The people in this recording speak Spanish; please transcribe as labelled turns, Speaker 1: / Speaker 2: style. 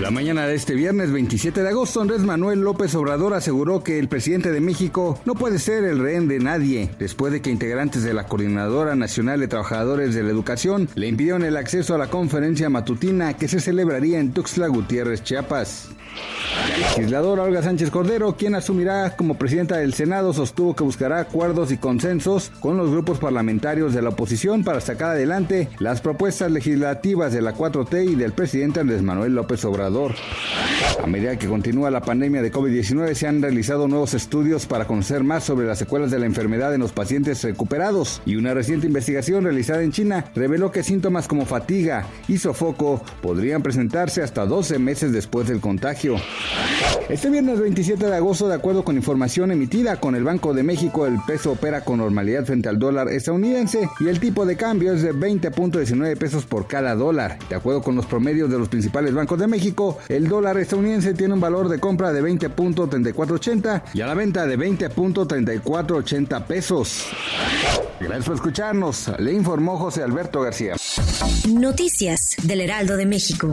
Speaker 1: La mañana de este viernes 27 de agosto, Andrés Manuel López Obrador aseguró que el presidente de México no puede ser el rehén de nadie, después de que integrantes de la Coordinadora Nacional de Trabajadores de la Educación le impidieron el acceso a la conferencia matutina que se celebraría en Tuxtla Gutiérrez, Chiapas. La legisladora Olga Sánchez Cordero, quien asumirá como presidenta del Senado, sostuvo que buscará acuerdos y consensos con los grupos parlamentarios de la oposición para sacar adelante las propuestas legislativas de la 4T y del presidente Andrés Manuel López Obrador. A medida que continúa la pandemia de COVID-19, se han realizado nuevos estudios para conocer más sobre las secuelas de la enfermedad en los pacientes recuperados y una reciente investigación realizada en China reveló que síntomas como fatiga y sofoco podrían presentarse hasta 12 meses después del contagio. Este viernes 27 de agosto, de acuerdo con información emitida con el Banco de México, el peso opera con normalidad frente al dólar estadounidense y el tipo de cambio es de 20.19 pesos por cada dólar. De acuerdo con los promedios de los principales bancos de El dólar estadounidense tiene un valor de compra de 20.3480 y a la venta de 20.3480 pesos. Gracias por escucharnos. Le informó José Alberto García.
Speaker 2: Noticias del Heraldo de México.